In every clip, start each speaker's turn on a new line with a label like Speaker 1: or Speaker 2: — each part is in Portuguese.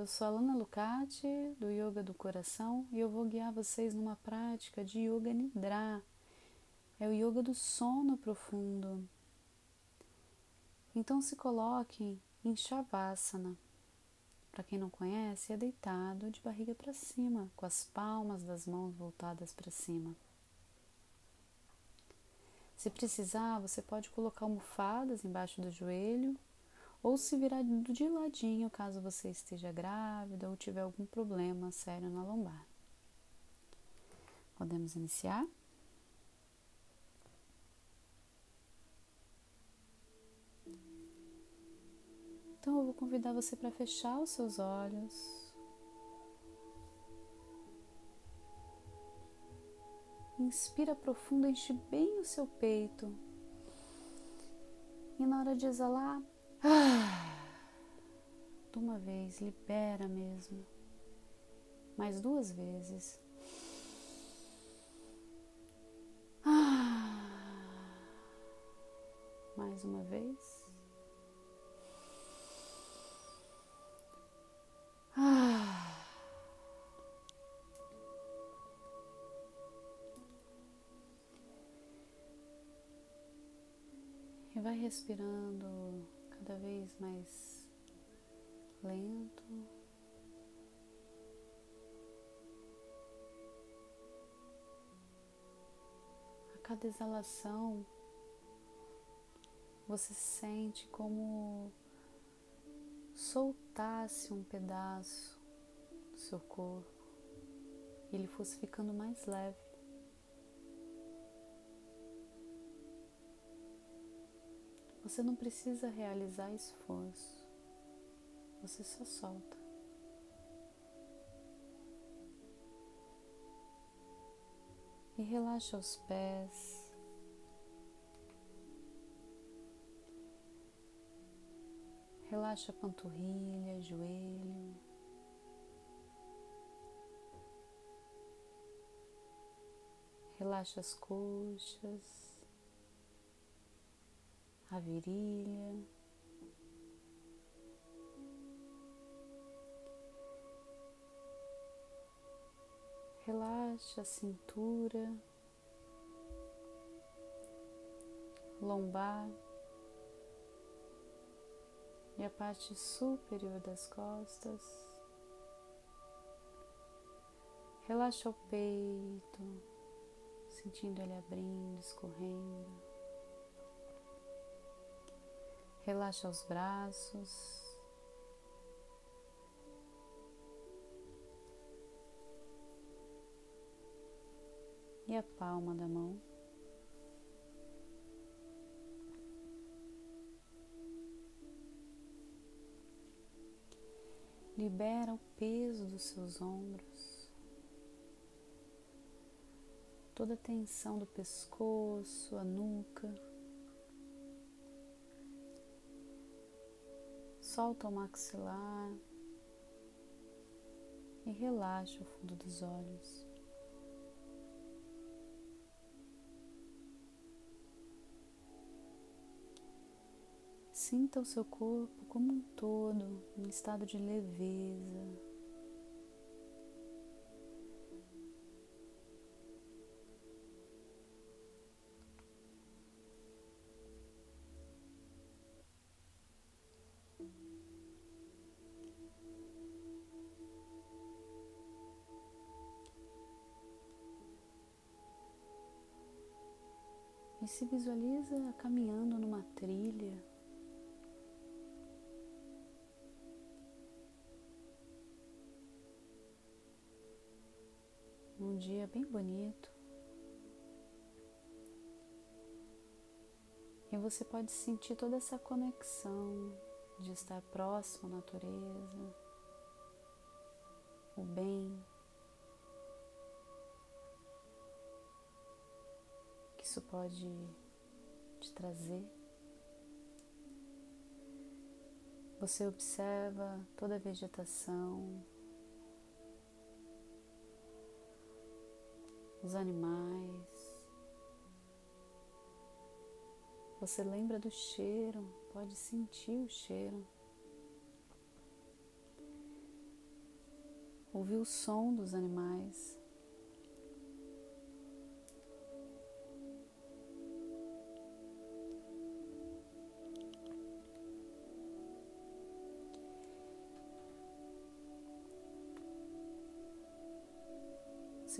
Speaker 1: eu sou Lana Lucati do Yoga do Coração e eu vou guiar vocês numa prática de Yoga Nidra. É o yoga do sono profundo. Então se coloque em Shavasana. Para quem não conhece, é deitado de barriga para cima, com as palmas das mãos voltadas para cima. Se precisar, você pode colocar almofadas embaixo do joelho ou se virar de ladinho caso você esteja grávida ou tiver algum problema sério na lombar. Podemos iniciar? Então eu vou convidar você para fechar os seus olhos. Inspira profundo, enche bem o seu peito. E na hora de exalar, ah, de uma vez, libera mesmo. Mais duas vezes. Ah, mais uma vez. Ah. Vai respirando cada vez mais lento. A cada exalação, você sente como soltasse um pedaço do seu corpo e ele fosse ficando mais leve. Você não precisa realizar esforço, você só solta. E relaxa os pés. Relaxa a panturrilha, joelho. Relaxa as coxas, a virilha. Relaxa a cintura, lombar e a parte superior das costas. Relaxa o peito, sentindo ele abrindo, escorrendo. Relaxa os braços. E a palma da mão. Libera o peso dos seus ombros, toda a tensão do pescoço, a nuca. Solta o maxilar e relaxa o fundo dos olhos. Sinta o seu corpo como um todo em estado de leveza. E se visualiza caminhando numa trilha num dia bem bonito. E você pode sentir toda essa conexão de estar próximo à natureza, o bem isso pode te trazer. Você observa toda a vegetação, os animais. Você lembra do cheiro, pode sentir o cheiro. ouvir o som dos animais.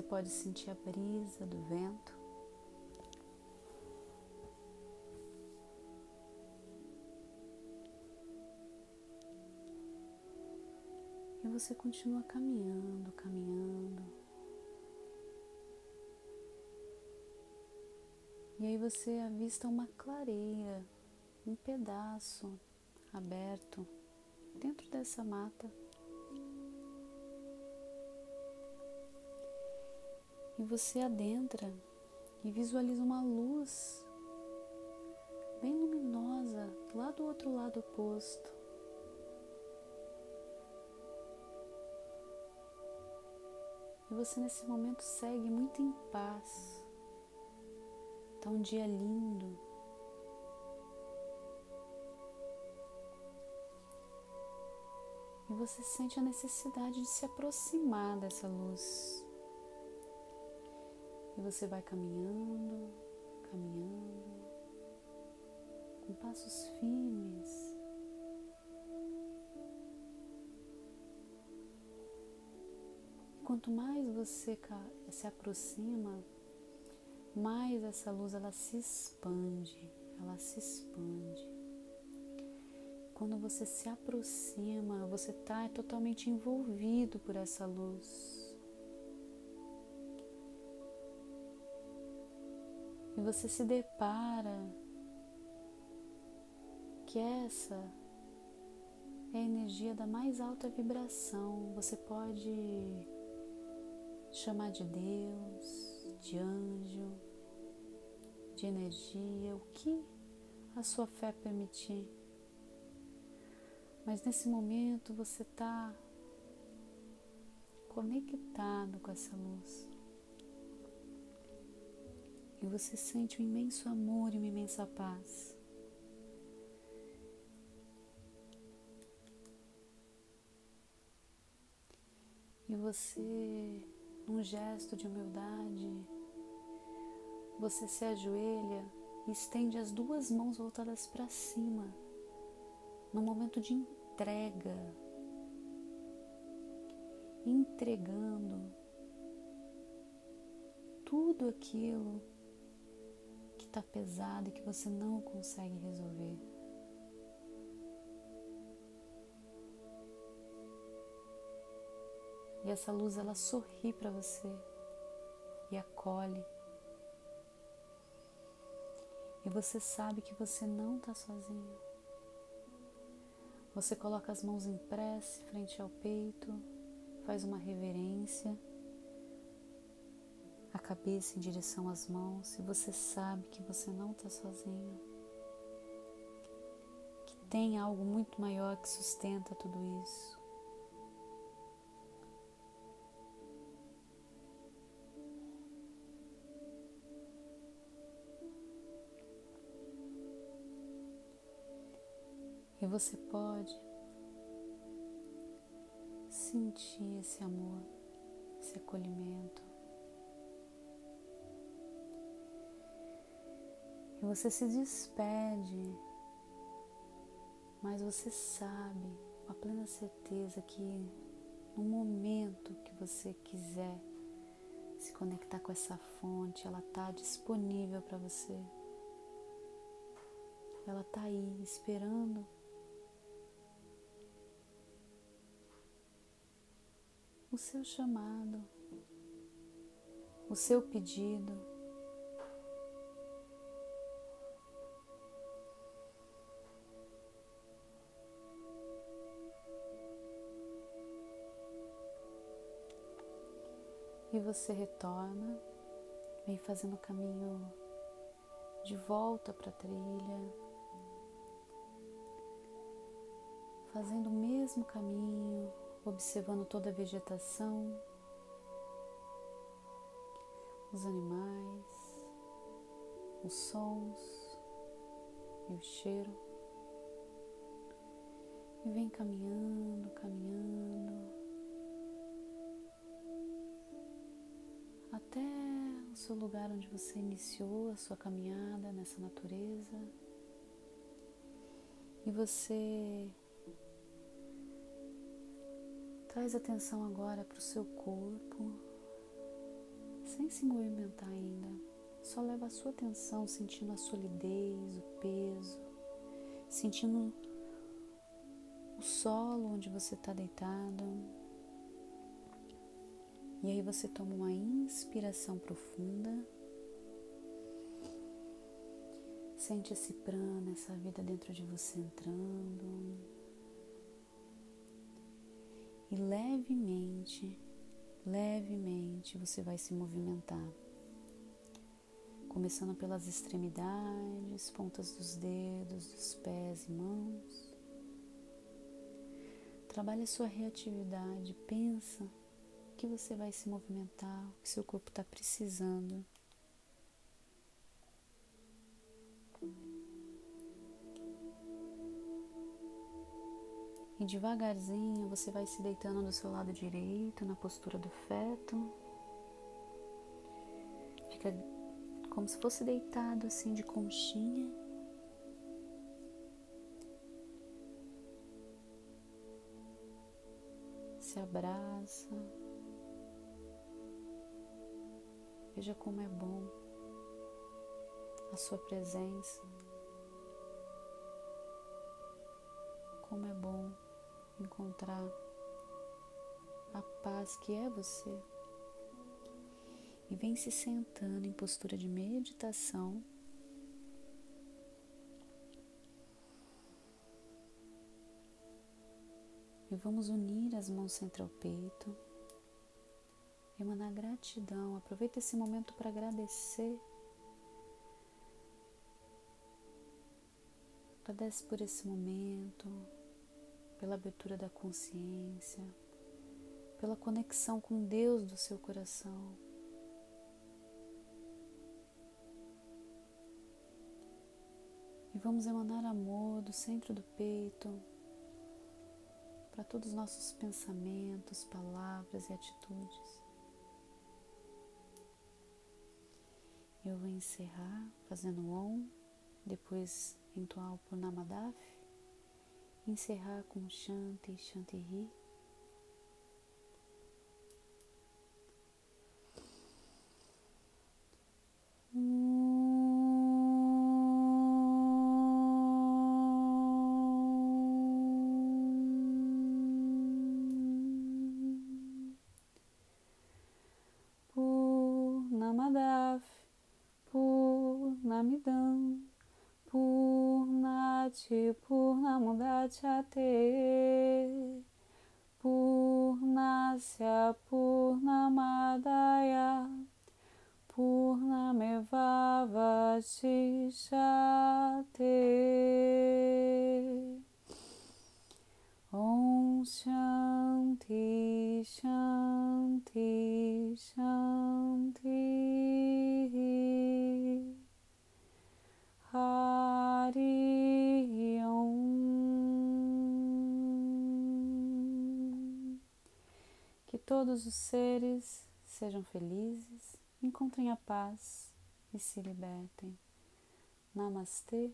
Speaker 1: Você pode sentir a brisa do vento. E você continua caminhando, caminhando. E aí você avista uma clareira, um pedaço aberto dentro dessa mata. E você adentra e visualiza uma luz bem luminosa lá do outro lado oposto. E você nesse momento segue muito em paz. Tá um dia lindo. E você sente a necessidade de se aproximar dessa luz. E você vai caminhando, caminhando, com passos firmes. Quanto mais você se aproxima, mais essa luz ela se expande, ela se expande. Quando você se aproxima, você está totalmente envolvido por essa luz. E você se depara que essa é a energia da mais alta vibração. Você pode chamar de Deus, de anjo, de energia, o que a sua fé permitir. Mas nesse momento você está conectado com essa luz e você sente um imenso amor e uma imensa paz. E você, num gesto de humildade, você se ajoelha e estende as duas mãos voltadas para cima, num momento de entrega, entregando tudo aquilo está pesado e que você não consegue resolver. E essa luz ela sorri para você e acolhe. E você sabe que você não está sozinho. Você coloca as mãos em prece frente ao peito, faz uma reverência a cabeça em direção às mãos e você sabe que você não está sozinho, que tem algo muito maior que sustenta tudo isso. E você pode sentir esse amor, esse acolhimento. E você se despede, mas você sabe com a plena certeza que no momento que você quiser se conectar com essa fonte, ela está disponível para você. Ela está aí esperando o seu chamado, o seu pedido. E você retorna, vem fazendo o caminho de volta para a trilha, fazendo o mesmo caminho, observando toda a vegetação, os animais, os sons e o cheiro. E vem caminhando, caminhando até o seu lugar onde você iniciou a sua caminhada nessa natureza. E você traz atenção agora para o seu corpo, sem se movimentar ainda. Só leva a sua atenção sentindo a solidez, o peso, sentindo o solo onde você está deitado. E aí você toma uma inspiração profunda. Sente esse prana, essa vida dentro de você entrando. E levemente, levemente você vai se movimentar. Começando pelas extremidades, pontas dos dedos, dos pés e mãos. Trabalhe a sua reatividade, pensa que você vai se movimentar, o que seu corpo está precisando. E devagarzinho você vai se deitando do seu lado direito, na postura do feto. Fica como se fosse deitado assim de conchinha. Se abraça. Veja como é bom a sua presença. Como é bom encontrar a paz que é você. E vem se sentando em postura de meditação. E vamos unir as mãos entre o peito emanar gratidão. Aproveita esse momento para agradecer. Agradece por esse momento, pela abertura da consciência, pela conexão com Deus do seu coração. E vamos emanar amor do centro do peito para todos os nossos pensamentos, palavras e atitudes. Eu vou encerrar fazendo on, depois entoar o Purnamadaf, encerrar com Shanti Shanti Ri. Purnati Purnamudachyate Purnasya Purnamadaya Purnameva Vashishate Om Shanti Shanti Shanti todos os seres sejam felizes, encontrem a paz e se libertem. Namastê.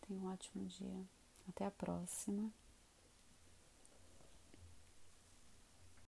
Speaker 1: Tenha um ótimo dia. Até a próxima.